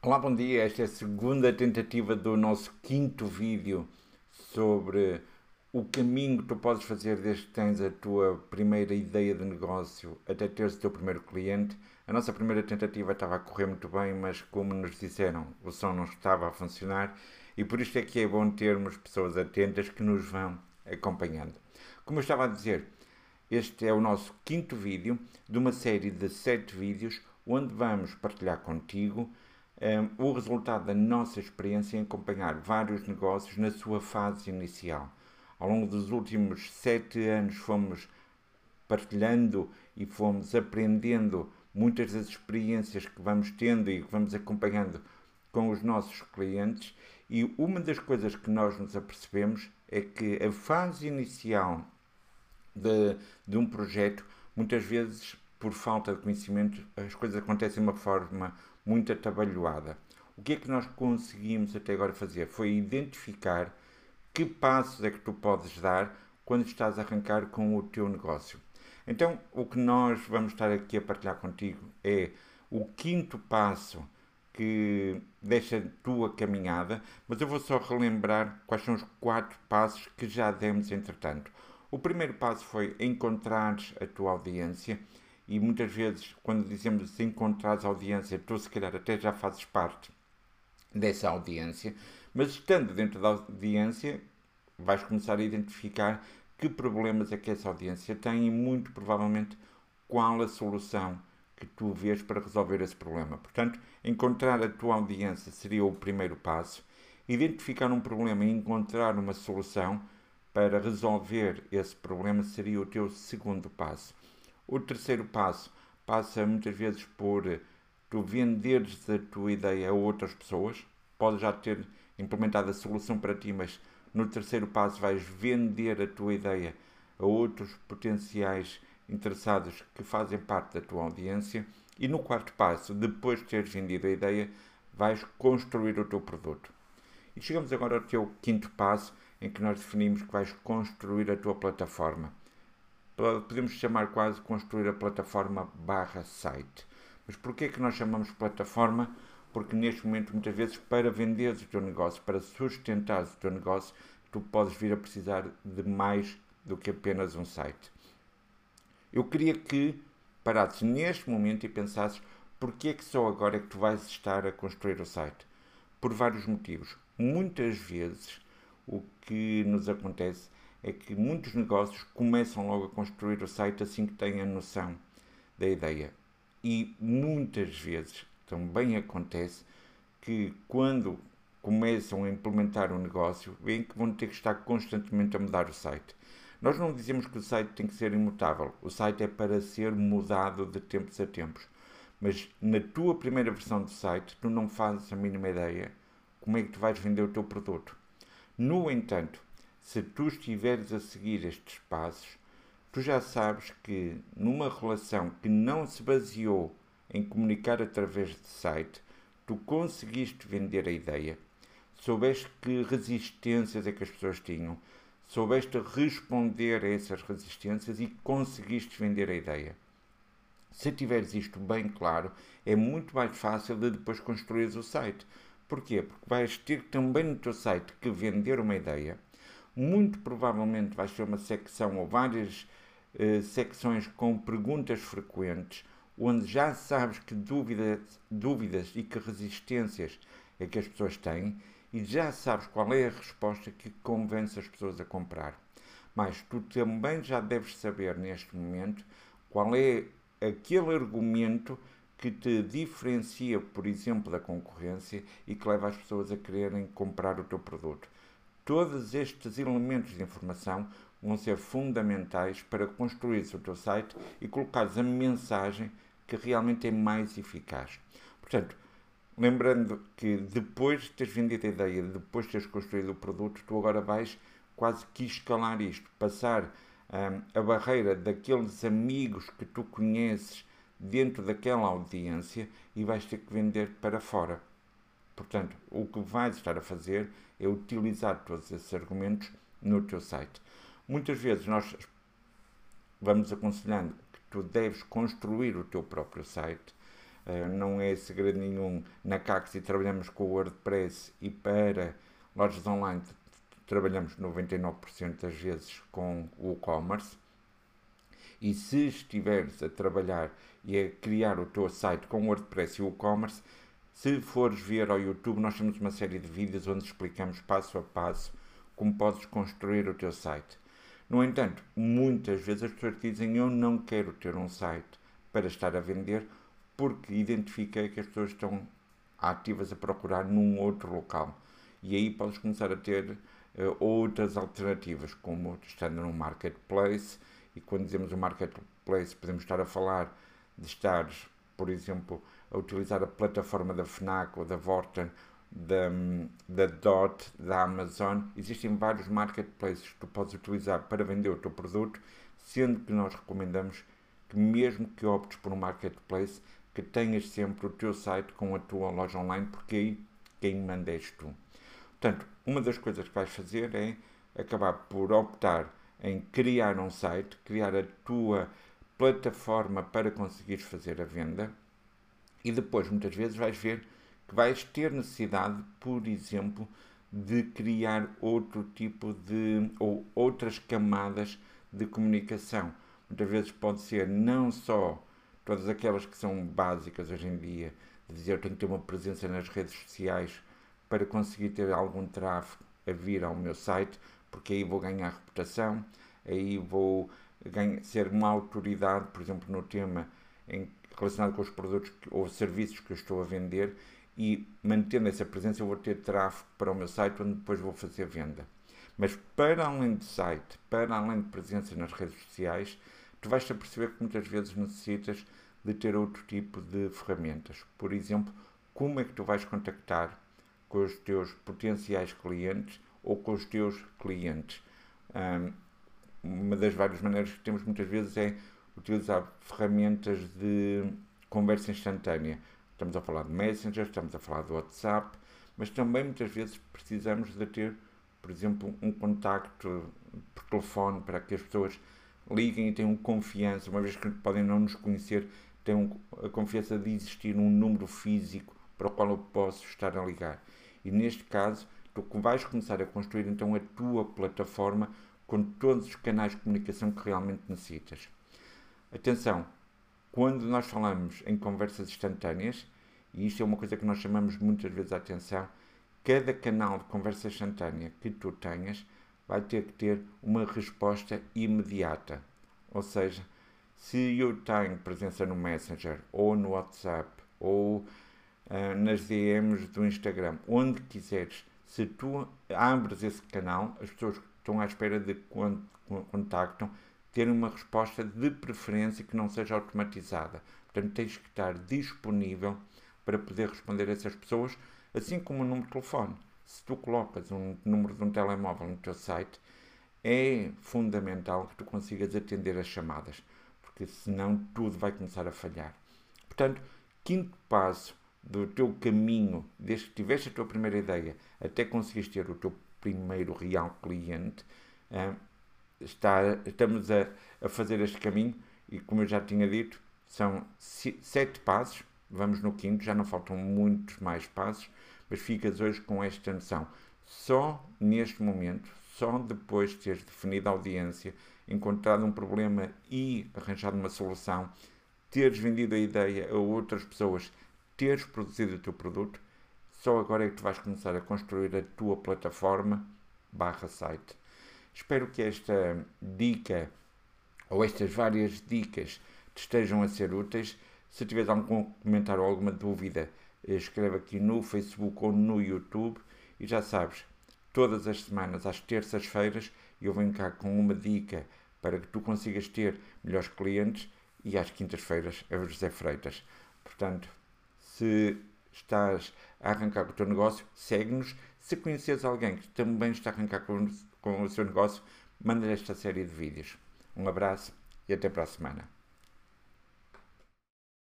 Olá, bom dia. Esta é a segunda tentativa do nosso quinto vídeo sobre o caminho que tu podes fazer desde que tens a tua primeira ideia de negócio até teres o teu primeiro cliente. A nossa primeira tentativa estava a correr muito bem, mas como nos disseram, o som não estava a funcionar e por isto é que é bom termos pessoas atentas que nos vão acompanhando. Como eu estava a dizer, este é o nosso quinto vídeo de uma série de sete vídeos onde vamos partilhar contigo o resultado da nossa experiência em acompanhar vários negócios na sua fase inicial. Ao longo dos últimos sete anos fomos partilhando e fomos aprendendo muitas das experiências que vamos tendo e que vamos acompanhando com os nossos clientes e uma das coisas que nós nos apercebemos é que a fase inicial de, de um projeto, muitas vezes por falta de conhecimento, as coisas acontecem de uma forma muito atabalhoada. O que é que nós conseguimos até agora fazer? Foi identificar que passos é que tu podes dar quando estás a arrancar com o teu negócio. Então, o que nós vamos estar aqui a partilhar contigo é o quinto passo que deixa a tua caminhada, mas eu vou só relembrar quais são os quatro passos que já demos entretanto. O primeiro passo foi encontrar a tua audiência e muitas vezes, quando dizemos encontrar a audiência, tu se calhar até já fazes parte dessa audiência, mas estando dentro da audiência, vais começar a identificar que problemas é que essa audiência tem e muito provavelmente qual a solução que tu vês para resolver esse problema. Portanto, encontrar a tua audiência seria o primeiro passo. Identificar um problema e encontrar uma solução para resolver esse problema seria o teu segundo passo. O terceiro passo passa muitas vezes por tu venderes a tua ideia a outras pessoas. Podes já ter implementado a solução para ti, mas no terceiro passo vais vender a tua ideia a outros potenciais interessados que fazem parte da tua audiência. E no quarto passo, depois de teres vendido a ideia, vais construir o teu produto. E chegamos agora ao teu quinto passo, em que nós definimos que vais construir a tua plataforma podemos chamar quase construir a plataforma barra site. Mas porquê é que nós chamamos plataforma? Porque neste momento, muitas vezes, para venderes o teu negócio, para sustentares o teu negócio, tu podes vir a precisar de mais do que apenas um site. Eu queria que parasses neste momento e pensasses porquê é que só agora é que tu vais estar a construir o site. Por vários motivos. Muitas vezes o que nos acontece é que muitos negócios começam logo a construir o site assim que têm a noção da ideia. E muitas vezes também acontece que quando começam a implementar um negócio, veem que vão ter que estar constantemente a mudar o site. Nós não dizemos que o site tem que ser imutável. O site é para ser mudado de tempos a tempos. Mas na tua primeira versão do site, tu não fazes a mínima ideia como é que tu vais vender o teu produto. No entanto, se tu estiveres a seguir estes passos, tu já sabes que numa relação que não se baseou em comunicar através de site, tu conseguiste vender a ideia, soubeste que resistências é que as pessoas tinham, soubeste responder a essas resistências e conseguiste vender a ideia. Se tiveres isto bem claro, é muito mais fácil de depois construir o site. Porquê? Porque vais ter também no teu site que vender uma ideia muito provavelmente vai ser uma secção ou várias uh, secções com perguntas frequentes, onde já sabes que dúvidas, dúvidas e que resistências é que as pessoas têm e já sabes qual é a resposta que convence as pessoas a comprar. Mas tu também já deves saber neste momento qual é aquele argumento que te diferencia, por exemplo, da concorrência e que leva as pessoas a quererem comprar o teu produto. Todos estes elementos de informação vão ser fundamentais para construir o teu site e colocares a mensagem que realmente é mais eficaz. Portanto, lembrando que depois de teres vendido a ideia, depois de teres construído o produto, tu agora vais quase que escalar isto, passar hum, a barreira daqueles amigos que tu conheces dentro daquela audiência e vais ter que vender para fora. Portanto, o que vais estar a fazer é utilizar todos esses argumentos no teu site. Muitas vezes nós vamos aconselhando que tu deves construir o teu próprio site, Uh, não é segredo nenhum. Na Caxi trabalhamos com o WordPress e para lojas online trabalhamos 99% das vezes com o e-commerce. E se estiveres a trabalhar e a criar o teu site com o WordPress e o e-commerce, se fores ver ao YouTube, nós temos uma série de vídeos onde explicamos passo a passo como podes construir o teu site. No entanto, muitas vezes as pessoas dizem eu não quero ter um site para estar a vender porque identifiquei que as pessoas estão ativas a procurar num outro local. E aí podes começar a ter uh, outras alternativas, como estando num marketplace, e quando dizemos o marketplace podemos estar a falar de estar, por exemplo, a utilizar a plataforma da FNAC ou da Vorten, da, da DOT, da Amazon. Existem vários marketplaces que tu podes utilizar para vender o teu produto, sendo que nós recomendamos que mesmo que optes por um marketplace, que tenhas sempre o teu site com a tua loja online, porque aí quem manda és tu. Portanto, uma das coisas que vais fazer é acabar por optar em criar um site, criar a tua plataforma para conseguires fazer a venda e depois muitas vezes vais ver que vais ter necessidade, por exemplo, de criar outro tipo de ou outras camadas de comunicação. Muitas vezes pode ser não só todas aquelas que são básicas hoje em dia, de dizer eu tenho que ter uma presença nas redes sociais para conseguir ter algum tráfego a vir ao meu site, porque aí vou ganhar reputação, aí vou ganhar, ser uma autoridade, por exemplo, no tema em, relacionado com os produtos que, ou serviços que eu estou a vender e mantendo essa presença eu vou ter tráfego para o meu site onde depois vou fazer venda. Mas para além de site, para além de presença nas redes sociais, tu vais-te a perceber que muitas vezes necessitas de ter outro tipo de ferramentas. Por exemplo, como é que tu vais contactar com os teus potenciais clientes ou com os teus clientes. Um, uma das várias maneiras que temos muitas vezes é utilizar ferramentas de conversa instantânea. Estamos a falar de Messenger, estamos a falar do WhatsApp, mas também muitas vezes precisamos de ter, por exemplo, um contacto por telefone para que as pessoas liguem e tenham confiança, uma vez que podem não nos conhecer, tenham a confiança de existir um número físico para o qual eu posso estar a ligar. E neste caso, tu vais começar a construir então a tua plataforma com todos os canais de comunicação que realmente necessitas. Atenção, quando nós falamos em conversas instantâneas, e isto é uma coisa que nós chamamos muitas vezes a atenção, cada canal de conversa instantânea que tu tenhas vai ter que ter uma resposta imediata. Ou seja, se eu tenho presença no Messenger ou no WhatsApp ou uh, nas DMs do Instagram, onde quiseres, se tu abres esse canal, as pessoas estão à espera de quando contactam terem uma resposta de preferência que não seja automatizada. Portanto, tens que estar disponível para poder responder a essas pessoas, assim como o número de telefone. Se tu colocas um número de um telemóvel no teu site, é fundamental que tu consigas atender as chamadas, porque senão tudo vai começar a falhar. Portanto, quinto passo do teu caminho, desde que tiveste a tua primeira ideia até conseguires ter o teu primeiro real cliente, uh, está, estamos a, a fazer este caminho e, como eu já tinha dito, são sete passos, vamos no quinto, já não faltam muitos mais passos, mas ficas hoje com esta noção. Só neste momento, só depois de teres definido a audiência, encontrado um problema e arranjado uma solução, teres vendido a ideia a outras pessoas teres produzido o teu produto, só agora é que tu vais começar a construir a tua plataforma barra site. Espero que esta dica ou estas várias dicas te estejam a ser úteis. Se tiveres algum comentário ou alguma dúvida, escreve aqui no Facebook ou no YouTube e já sabes, todas as semanas, às terças-feiras, eu venho cá com uma dica para que tu consigas ter melhores clientes e às quintas-feiras é o José Freitas. Portanto, se estás a arrancar com o teu negócio, segue-nos. Se conheces alguém que também está a arrancar com, com o seu negócio, manda esta série de vídeos. Um abraço e até para a semana.